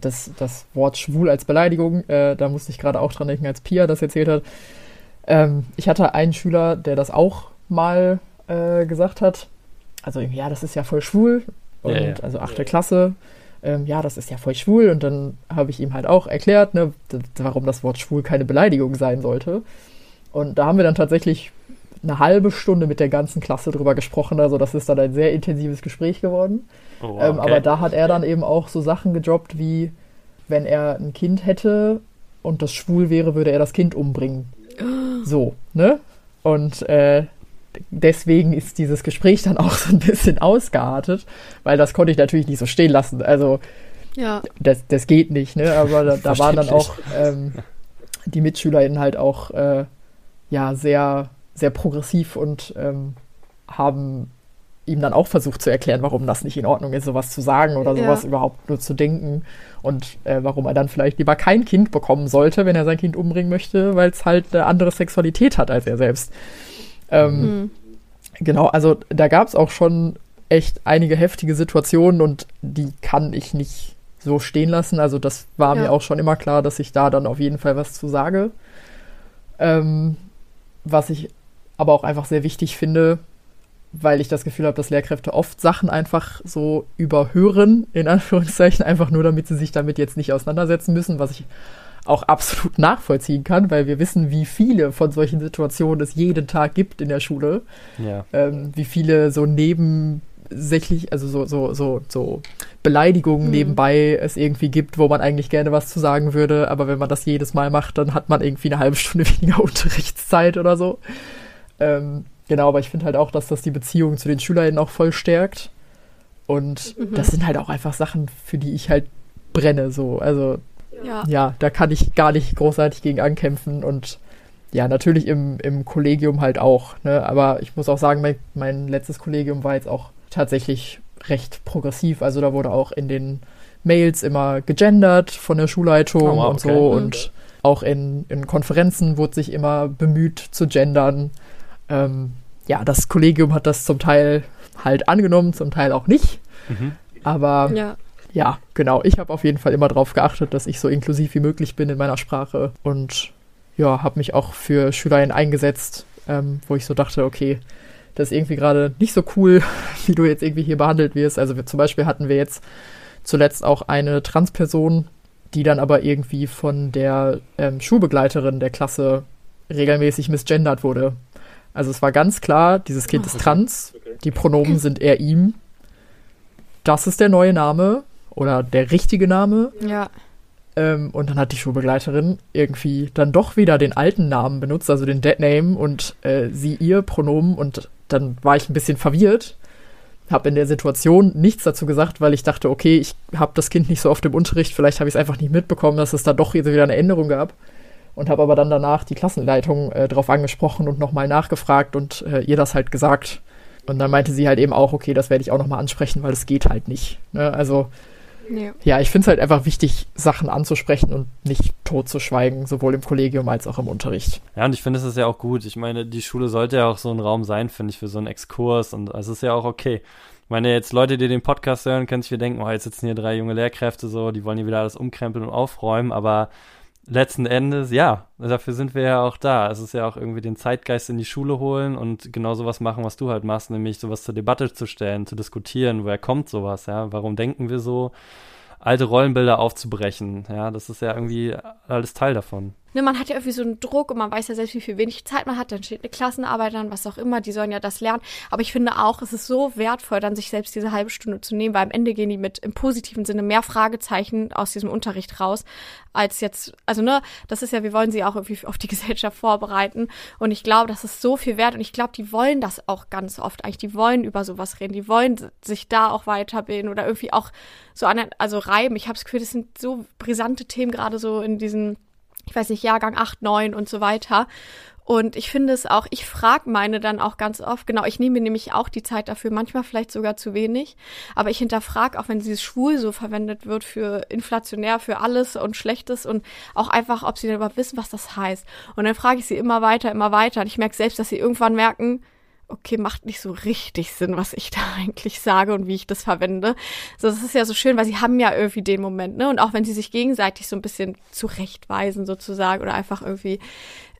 C: das, das Wort schwul als Beleidigung, äh, da musste ich gerade auch dran denken, als Pia das erzählt hat. Ähm, ich hatte einen Schüler, der das auch mal äh, gesagt hat. Also, ja, das ist ja voll schwul. Und ja, ja. also achte Klasse ähm, ja, das ist ja voll schwul. Und dann habe ich ihm halt auch erklärt, ne, warum das Wort schwul keine Beleidigung sein sollte. Und da haben wir dann tatsächlich eine halbe Stunde mit der ganzen Klasse drüber gesprochen. Also das ist dann ein sehr intensives Gespräch geworden. Oh, okay. ähm, aber da hat er dann eben auch so Sachen gedroppt wie, wenn er ein Kind hätte und das schwul wäre, würde er das Kind umbringen. So, ne? Und äh, deswegen ist dieses Gespräch dann auch so ein bisschen ausgeartet, weil das konnte ich natürlich nicht so stehen lassen. Also ja. das, das geht nicht, ne? Aber da, da waren dann auch ähm, die MitschülerInnen halt auch äh, ja sehr, sehr progressiv und ähm, haben ihm dann auch versucht zu erklären, warum das nicht in Ordnung ist, sowas zu sagen oder sowas ja. überhaupt nur zu denken und äh, warum er dann vielleicht lieber kein Kind bekommen sollte, wenn er sein Kind umbringen möchte, weil es halt eine andere Sexualität hat als er selbst. Ähm, mhm. Genau, also da gab es auch schon echt einige heftige Situationen und die kann ich nicht so stehen lassen. Also das war ja. mir auch schon immer klar, dass ich da dann auf jeden Fall was zu sage. Ähm, was ich aber auch einfach sehr wichtig finde, weil ich das Gefühl habe, dass Lehrkräfte oft Sachen einfach so überhören, in Anführungszeichen, [laughs] einfach nur damit sie sich damit jetzt nicht auseinandersetzen müssen, was ich auch absolut nachvollziehen kann, weil wir wissen, wie viele von solchen Situationen es jeden Tag gibt in der Schule. Ja. Ähm, wie viele so nebensächlich, also so, so, so, so Beleidigungen mhm. nebenbei es irgendwie gibt, wo man eigentlich gerne was zu sagen würde, aber wenn man das jedes Mal macht, dann hat man irgendwie eine halbe Stunde [laughs] weniger Unterrichtszeit oder so. Ähm, genau, aber ich finde halt auch, dass das die Beziehung zu den SchülerInnen auch voll stärkt. Und mhm. das sind halt auch einfach Sachen, für die ich halt brenne, so. Also ja. ja, da kann ich gar nicht großartig gegen ankämpfen und ja, natürlich im, im Kollegium halt auch. Ne? Aber ich muss auch sagen, mein, mein letztes Kollegium war jetzt auch tatsächlich recht progressiv. Also da wurde auch in den Mails immer gegendert von der Schulleitung oh, wow, und okay. so. Und auch in, in Konferenzen wurde sich immer bemüht zu gendern. Ähm, ja, das Kollegium hat das zum Teil halt angenommen, zum Teil auch nicht. Mhm. Aber ja ja, genau. Ich habe auf jeden Fall immer darauf geachtet, dass ich so inklusiv wie möglich bin in meiner Sprache und ja, habe mich auch für SchülerInnen eingesetzt, ähm, wo ich so dachte, okay, das ist irgendwie gerade nicht so cool, [laughs] wie du jetzt irgendwie hier behandelt wirst. Also wir, zum Beispiel hatten wir jetzt zuletzt auch eine Transperson, die dann aber irgendwie von der ähm, Schulbegleiterin der Klasse regelmäßig misgendert wurde. Also es war ganz klar, dieses Kind ist trans, die Pronomen sind er ihm. Das ist der neue Name oder der richtige Name.
B: Ja.
C: Ähm, und dann hat die Schulbegleiterin irgendwie dann doch wieder den alten Namen benutzt, also den Dead Name und äh, sie ihr Pronomen und dann war ich ein bisschen verwirrt. Habe in der Situation nichts dazu gesagt, weil ich dachte, okay, ich habe das Kind nicht so oft im Unterricht, vielleicht habe ich es einfach nicht mitbekommen, dass es da doch wieder eine Änderung gab. Und habe aber dann danach die Klassenleitung äh, darauf angesprochen und nochmal nachgefragt und äh, ihr das halt gesagt. Und dann meinte sie halt eben auch, okay, das werde ich auch nochmal ansprechen, weil es geht halt nicht. Ne? Also Nee. Ja, ich finde es halt einfach wichtig, Sachen anzusprechen und nicht tot zu schweigen, sowohl im Kollegium als auch im Unterricht.
A: Ja, und ich finde, es ist ja auch gut. Ich meine, die Schule sollte ja auch so ein Raum sein, finde ich, für so einen Exkurs und es ist ja auch okay. Ich meine, jetzt Leute, die den Podcast hören, können sich wieder denken, oh, jetzt sitzen hier drei junge Lehrkräfte so, die wollen hier wieder alles umkrempeln und aufräumen, aber letzten Endes, ja, dafür sind wir ja auch da. Es ist ja auch irgendwie den Zeitgeist in die Schule holen und genau sowas machen, was du halt machst, nämlich sowas zur Debatte zu stellen, zu diskutieren, woher kommt sowas, ja, warum denken wir so, alte Rollenbilder aufzubrechen, ja, das ist ja irgendwie alles Teil davon
B: ne, man hat ja irgendwie so einen Druck und man weiß ja selbst, wie viel wenig Zeit man hat. Dann steht eine Klassenarbeit an, was auch immer, die sollen ja das lernen. Aber ich finde auch, es ist so wertvoll, dann sich selbst diese halbe Stunde zu nehmen, weil am Ende gehen die mit im positiven Sinne mehr Fragezeichen aus diesem Unterricht raus, als jetzt, also ne, das ist ja, wir wollen sie auch irgendwie auf die [laughs] Gesellschaft vorbereiten. Und ich glaube, das ist so viel wert und ich glaube, die wollen das auch ganz oft eigentlich. Die wollen über sowas reden, die wollen sich da auch weiterbilden oder irgendwie auch so an, also reiben. Ich habe das Gefühl, das sind so brisante Themen gerade so in diesen ich weiß nicht, Jahrgang 8, 9 und so weiter. Und ich finde es auch, ich frage meine dann auch ganz oft, genau, ich nehme mir nämlich auch die Zeit dafür, manchmal vielleicht sogar zu wenig, aber ich hinterfrage, auch wenn dieses Schwul so verwendet wird für inflationär, für alles und Schlechtes und auch einfach, ob sie dann überhaupt wissen, was das heißt. Und dann frage ich sie immer weiter, immer weiter und ich merke selbst, dass sie irgendwann merken, okay, macht nicht so richtig Sinn, was ich [laughs] da eigentlich sage und wie ich das verwende. So, das ist ja so schön, weil sie haben ja irgendwie den Moment, ne? Und auch wenn sie sich gegenseitig so ein bisschen zurechtweisen sozusagen oder einfach irgendwie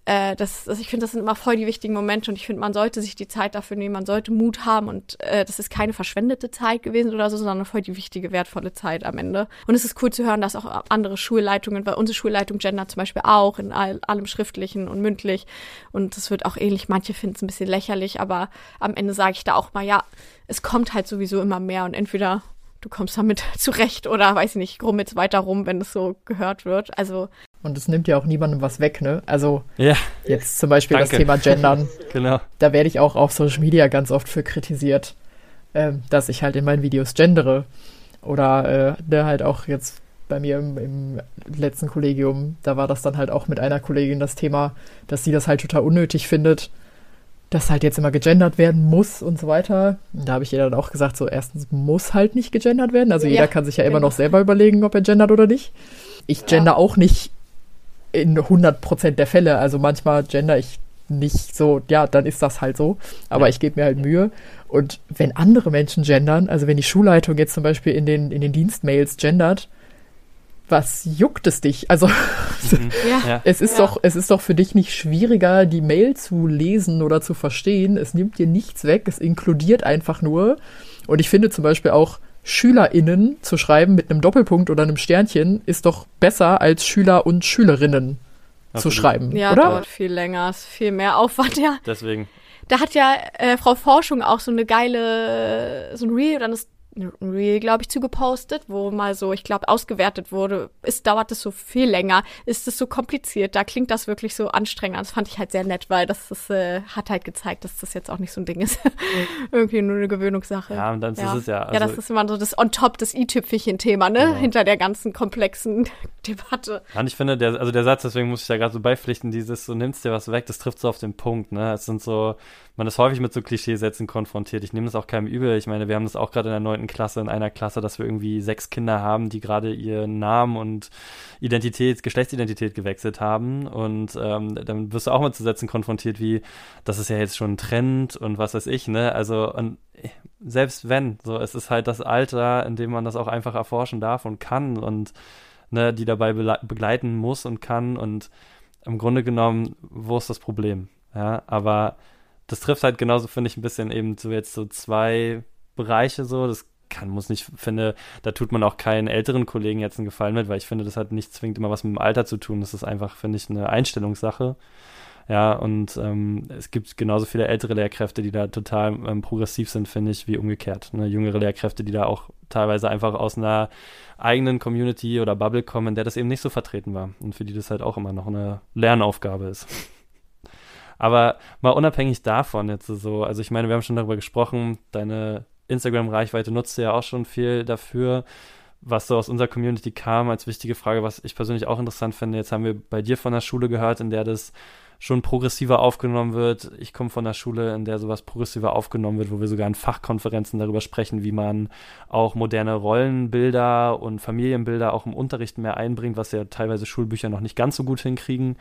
B: äh, das, das, ich finde, das sind immer voll die wichtigen Momente und ich finde, man sollte sich die Zeit dafür nehmen, man sollte Mut haben und äh, das ist keine verschwendete Zeit gewesen oder so, sondern voll die wichtige, wertvolle Zeit am Ende. Und es ist cool zu hören, dass auch andere Schulleitungen, weil unsere Schulleitung Gender zum Beispiel auch in all, allem Schriftlichen und mündlich und das wird auch ähnlich, manche finden es ein bisschen lächerlich, aber am Ende sage ich da auch mal, ja, es kommt halt sowieso immer mehr und entweder du kommst damit [laughs] zurecht oder weiß ich nicht, krumm jetzt weiter rum, wenn es so gehört wird. Also
C: und es nimmt ja auch niemandem was weg, ne? Also
A: ja.
C: jetzt zum Beispiel Danke. das Thema Gendern. [laughs]
A: genau.
C: Da werde ich auch auf Social Media ganz oft für kritisiert, äh, dass ich halt in meinen Videos gendere. Oder äh, ne, halt auch jetzt bei mir im, im, letzten Kollegium, da war das dann halt auch mit einer Kollegin das Thema, dass sie das halt total unnötig findet, dass halt jetzt immer gegendert werden muss und so weiter. Und da habe ich ihr dann auch gesagt, so erstens muss halt nicht gegendert werden. Also ja, jeder kann sich ja genau. immer noch selber überlegen, ob er gendert oder nicht. Ich gender ja. auch nicht in 100% der Fälle. Also manchmal gender ich nicht so, ja, dann ist das halt so. Aber ich gebe mir halt Mühe. Und wenn andere Menschen gendern, also wenn die Schulleitung jetzt zum Beispiel in den, in den Dienstmails gendert, was juckt es dich? Also
A: Mhm.
B: Ja.
C: es ist
B: Ja.
C: doch, es ist doch für dich nicht schwieriger, die Mail zu lesen oder zu verstehen. Es nimmt dir nichts weg, es inkludiert einfach nur. Und ich finde zum Beispiel auch SchülerInnen zu schreiben mit einem Doppelpunkt oder einem Sternchen ist doch besser als Schüler und Schülerinnen zu
A: Absolut.
C: schreiben,
B: Ja,
C: oder?
B: dauert viel länger, ist viel mehr Aufwand, ja.
A: Deswegen.
B: Da hat ja äh, Frau Forschung auch so eine geile, so ein Reel oder ein ein Reel, glaube ich, zugepostet, wo mal so, ich glaube, ausgewertet wurde, ist, dauert es so viel länger, ist es so kompliziert, da klingt das wirklich so anstrengend. an. Das fand ich halt sehr nett, weil das, das äh, hat halt gezeigt, dass das jetzt auch nicht so ein Ding ist. [laughs] Irgendwie nur eine Gewöhnungssache.
A: Ja, und dann ist es ja.
B: ja, das
A: also-
B: ist immer so das on top, das i-Tüpfelchen-Thema, ne?
A: Genau.
B: Hinter der ganzen komplexen [laughs] Debatte.
A: Ja, und ich finde, der, also der Satz, deswegen muss ich da gerade so beipflichten, dieses, so nimmst dir was weg, das trifft so auf den Punkt, ne? Es sind so, man ist häufig mit so Klischeesätzen konfrontiert. Ich nehme das auch keinem übel. Ich meine, wir haben das auch gerade in der neunten Klasse, in einer Klasse, dass wir irgendwie sechs Kinder haben, die gerade ihren Namen und Identität, Geschlechtsidentität gewechselt haben. Und ähm, dann wirst du auch mit zu Sätzen konfrontiert wie, das ist ja jetzt schon ein Trend und was weiß ich, ne? Also, und selbst wenn, so, es ist halt das Alter, in dem man das auch einfach erforschen darf und kann und ne, die dabei begleiten muss und kann und im Grunde genommen, wo ist das Problem? Ja, aber das trifft halt genauso, finde ich, ein bisschen eben so jetzt so zwei Bereiche so, das kann, muss nicht, finde, da tut man auch keinen älteren Kollegen jetzt einen Gefallen mit, weil ich finde, das hat nicht zwingend immer was mit dem Alter zu tun, das ist einfach, finde ich, eine Einstellungssache. Ja, und ähm, es gibt genauso viele ältere Lehrkräfte, die da total ähm, progressiv sind, finde ich, wie umgekehrt. Ne? Jüngere Lehrkräfte, die da auch teilweise einfach aus einer eigenen Community oder Bubble kommen, in der das eben nicht so vertreten war und für die das halt auch immer noch eine Lernaufgabe ist. Aber mal unabhängig davon jetzt so, also ich meine, wir haben schon darüber gesprochen, deine Instagram-Reichweite nutzt du ja auch schon viel dafür, was so aus unserer Community kam als wichtige Frage, was ich persönlich auch interessant finde. Jetzt haben wir bei dir von der Schule gehört, in der das schon progressiver aufgenommen wird. Ich komme von der Schule, in der sowas progressiver aufgenommen wird, wo wir sogar in Fachkonferenzen darüber sprechen, wie man auch moderne Rollenbilder und Familienbilder auch im Unterricht mehr einbringt, was ja teilweise Schulbücher noch nicht ganz so gut hinkriegen.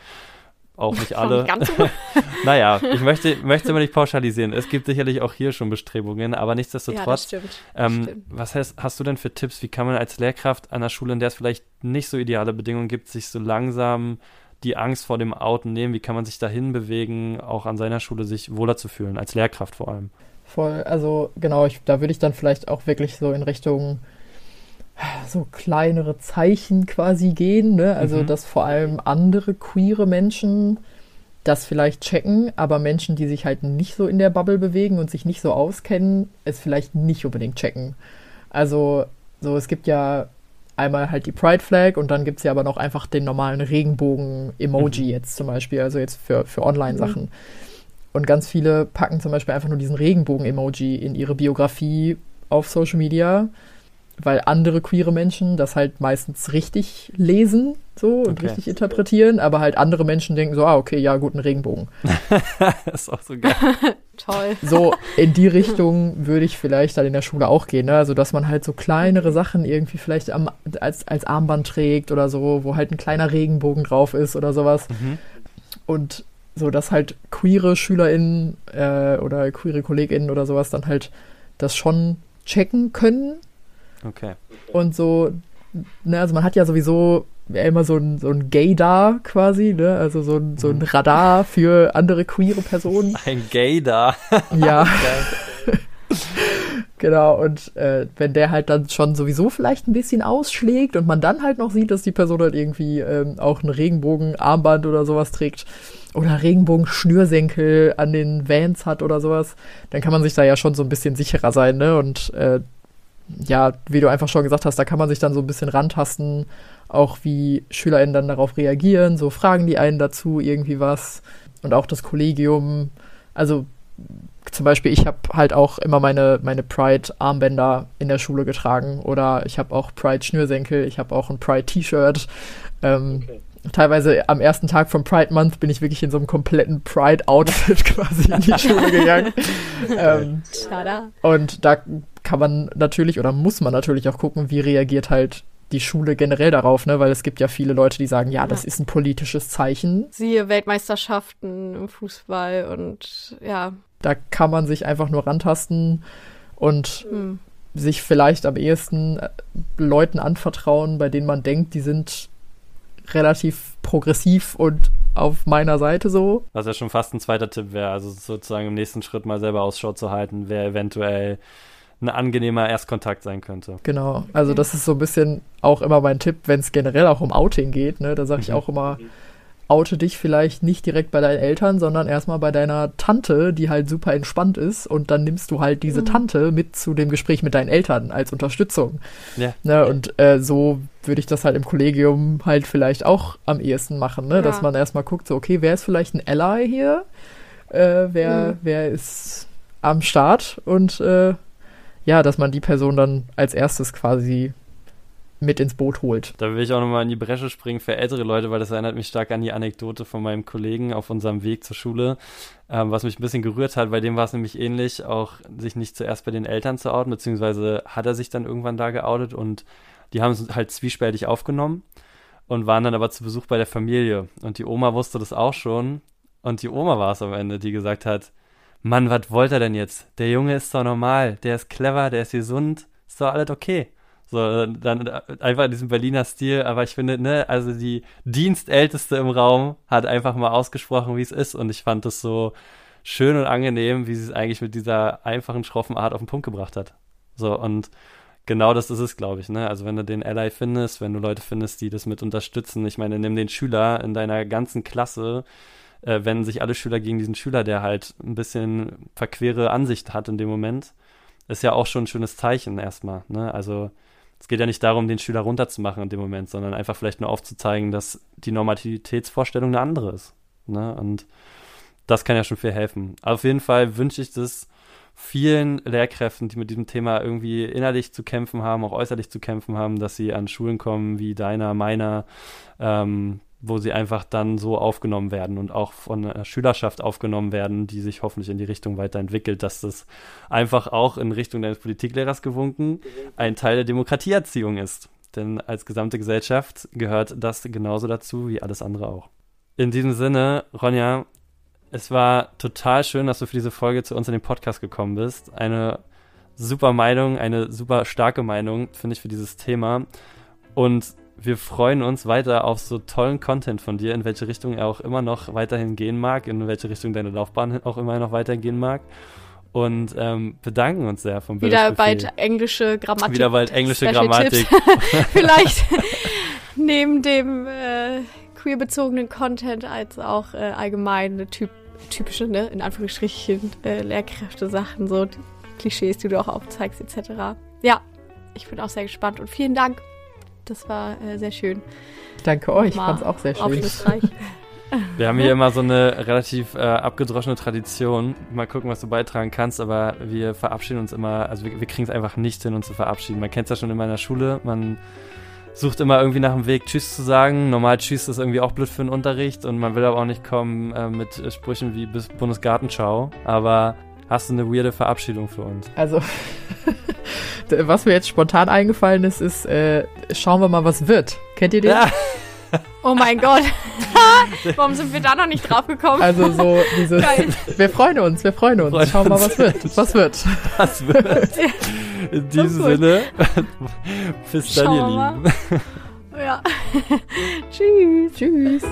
A: Auch nicht alle.
B: Ganz so gut. [laughs]
A: naja, ich möchte, möchte immer nicht pauschalisieren. Es gibt sicherlich auch hier schon Bestrebungen, aber
B: Ja, das
A: nichtsdestotrotz,
B: stimmt. Das
A: ähm,
B: stimmt.
A: was heißt, hast du denn für Tipps, wie kann man als Lehrkraft an einer Schule, in der es vielleicht nicht so ideale Bedingungen gibt, sich so langsam die Angst vor dem Outen nehmen? Wie kann man sich dahin bewegen, auch an seiner Schule sich wohler zu fühlen, als Lehrkraft vor allem?
C: Voll, also genau, ich, da würde ich dann vielleicht auch wirklich so in Richtung so kleinere Zeichen quasi gehen, ne? Also,
A: Mhm.
C: dass vor allem andere queere Menschen das vielleicht checken, aber Menschen, die sich halt nicht so in der Bubble bewegen und sich nicht so auskennen, es vielleicht nicht unbedingt checken. Also, so, es gibt ja einmal halt die Pride Flag und dann gibt es ja aber noch einfach den normalen Regenbogen-Emoji
A: Mhm.
C: jetzt zum Beispiel, also jetzt für, für Online-Sachen. Und ganz viele packen zum Beispiel einfach nur diesen Regenbogen-Emoji in ihre Biografie auf Social Media, weil andere queere Menschen das halt meistens richtig lesen so und
A: Okay.
C: richtig interpretieren, aber halt andere Menschen denken so, ah, okay, ja, gut, ein Regenbogen. [laughs]
A: das ist auch so geil. [laughs]
B: Toll.
C: So in die Richtung würde ich vielleicht dann in der Schule auch gehen, ne? Also dass man halt so kleinere Sachen irgendwie vielleicht am, als, als Armband trägt oder so, wo halt ein kleiner Regenbogen drauf ist oder sowas.
A: Mhm.
C: Und so, dass halt queere SchülerInnen äh, oder queere KollegInnen oder sowas dann halt das schon checken können
A: Okay.
C: und so, ne, also man hat ja sowieso immer so ein, so ein Gaydar quasi, ne, also so ein, so ein Radar für andere queere Personen. [laughs]
A: Ein Gay da.
C: Ja, [laughs] [laughs] genau, und äh, wenn der halt dann schon sowieso vielleicht ein bisschen ausschlägt und man dann halt noch sieht, dass die Person halt irgendwie ähm, auch ein Regenbogenarmband oder sowas trägt oder Regenbogen-Schnürsenkel an den Vans hat oder sowas, dann kann man sich da ja schon so ein bisschen sicherer sein, ne, und äh, ja, wie du einfach schon gesagt hast, da kann man sich dann so ein bisschen rantasten, auch wie SchülerInnen dann darauf reagieren, so fragen die einen dazu irgendwie was und auch das Kollegium, also zum Beispiel, ich habe halt auch immer meine, meine Pride-Armbänder in der Schule getragen oder ich habe auch Pride-Schnürsenkel, ich habe auch ein Pride-T-Shirt. Ähm, Teilweise am ersten Tag vom Pride Month bin ich wirklich in so einem kompletten Pride-Outfit [laughs] quasi in die Schule [laughs] gegangen. ähm, und da kann man natürlich oder muss man natürlich auch gucken, wie reagiert halt die Schule generell darauf, ne? Weil es gibt ja viele Leute, die sagen, ja, das ist ein politisches Zeichen.
B: Siehe Weltmeisterschaften im Fußball und ja.
C: Da kann man sich einfach nur rantasten und hm. sich vielleicht am ehesten äh, Leuten anvertrauen, bei denen man denkt, die sind relativ progressiv und auf meiner Seite so.
A: Was ja schon fast ein zweiter Tipp wäre, also sozusagen im nächsten Schritt mal selber Ausschau zu halten, wer eventuell ein angenehmer Erstkontakt sein könnte.
C: Genau, also das ist so ein bisschen auch immer mein Tipp, wenn es generell auch um Outing geht, ne? Da sage ich mhm. auch immer, oute dich vielleicht nicht direkt bei deinen Eltern, sondern erstmal bei deiner Tante, die halt super entspannt ist und dann nimmst du halt diese mhm. Tante mit zu dem Gespräch mit deinen Eltern als Unterstützung. Ja. Ne, und äh, so würde ich das halt im Kollegium halt vielleicht auch am ehesten machen, ne? Ja. dass man erstmal guckt, so, okay, wer ist vielleicht ein Ally hier? Äh, wer, mhm. wer ist am Start? Und äh, ja, dass man die Person dann als erstes quasi mit ins Boot holt.
A: Da will ich auch nochmal in die Bresche springen für ältere Leute, weil das erinnert mich stark an die Anekdote von meinem Kollegen auf unserem Weg zur Schule, ähm, was mich ein bisschen gerührt hat. Bei dem war es nämlich ähnlich, auch sich nicht zuerst bei den Eltern zu outen, beziehungsweise hat er sich dann irgendwann da geoutet und die haben es halt zwiespältig aufgenommen und waren dann aber zu Besuch bei der Familie. Und die Oma wusste das auch schon und die Oma war es am Ende, die gesagt hat, Mann, was wollte er denn jetzt? Der Junge ist doch normal, der ist clever, der ist gesund, ist doch alles okay. So, dann einfach in diesem Berliner Stil, aber ich finde, ne, also die Dienstälteste im Raum hat einfach mal ausgesprochen, wie es ist und ich fand das so schön und angenehm, wie sie es eigentlich mit dieser einfachen, schroffen Art auf den Punkt gebracht hat. So, und genau das ist es, glaube ich, ne? Also wenn du den Ally findest, wenn du Leute findest, die das mit unterstützen, ich meine, nimm den Schüler in deiner ganzen Klasse, äh, wenn sich alle Schüler gegen diesen Schüler, der halt ein bisschen verquere Ansicht hat in dem Moment, ist ja auch schon ein schönes Zeichen erstmal, ne? Also es geht ja nicht darum, den Schüler runterzumachen in dem Moment, sondern einfach vielleicht nur aufzuzeigen, dass die Normalitätsvorstellung eine andere ist. Ne? Und das kann ja schon viel helfen. auf jeden Fall wünsche ich das vielen Lehrkräften, die mit diesem Thema irgendwie innerlich zu kämpfen haben, auch äußerlich zu kämpfen haben, dass sie an Schulen kommen wie deiner, meiner, ähm, wo sie einfach dann so aufgenommen werden und auch von einer Schülerschaft aufgenommen werden, die sich hoffentlich in die Richtung weiterentwickelt, dass das einfach auch in Richtung deines Politiklehrers gewunken ein Teil der Demokratieerziehung ist. Denn als gesamte Gesellschaft gehört das genauso dazu wie alles andere auch. In diesem Sinne, Ronja, es war total schön, dass du für diese Folge zu uns in den Podcast gekommen bist. Eine super Meinung, eine super starke Meinung, finde ich, für dieses Thema. Und wir freuen uns weiter auf so tollen Content von dir, in welche Richtung er auch immer noch weiterhin gehen mag, in welche Richtung deine Laufbahn auch immer noch weitergehen mag. Und ähm, bedanken uns sehr vom
B: Wieder bald englische Grammatik.
A: Wieder bald englische Special Grammatik. [laughs]
B: Vielleicht neben dem äh, queerbezogenen Content als auch äh, allgemeine typ typische, ne, in Anführungsstrichen, äh, Lehrkräfte-Sachen, so Klischees, die du auch aufzeigst, etc. Ja, ich bin auch sehr gespannt und vielen Dank das war äh, sehr schön.
C: Danke euch, ich fand es auch sehr schön. Aufschlussreich. [laughs]
A: Wir haben hier immer so eine relativ äh, abgedroschene Tradition. Mal gucken, was du beitragen kannst, aber wir verabschieden uns immer, also wir, wir kriegen es einfach nicht hin, uns zu verabschieden. Man kennt es ja schon in meiner Schule, man sucht immer irgendwie nach dem Weg, Tschüss zu sagen. Normal Tschüss ist irgendwie auch blöd für den Unterricht und man will aber auch nicht kommen äh, mit Sprüchen wie bis Bundesgartenschau. Aber hast du eine weirde Verabschiedung für uns?
C: Also, [laughs] was mir jetzt spontan eingefallen ist, ist, äh, schauen wir mal, was wird. Kennt ihr den? Ja. [laughs]
B: Oh mein Gott. [laughs] Warum sind wir da noch nicht drauf gekommen?
C: Also so dieses, wir freuen uns, wir freuen uns. Freuen Schauen wir mal, was wird. Was wird.
A: Was wird. In diesem Sinne, bis dann, ihr Lieben.
B: Ja. Tschüss.
C: Tschüss.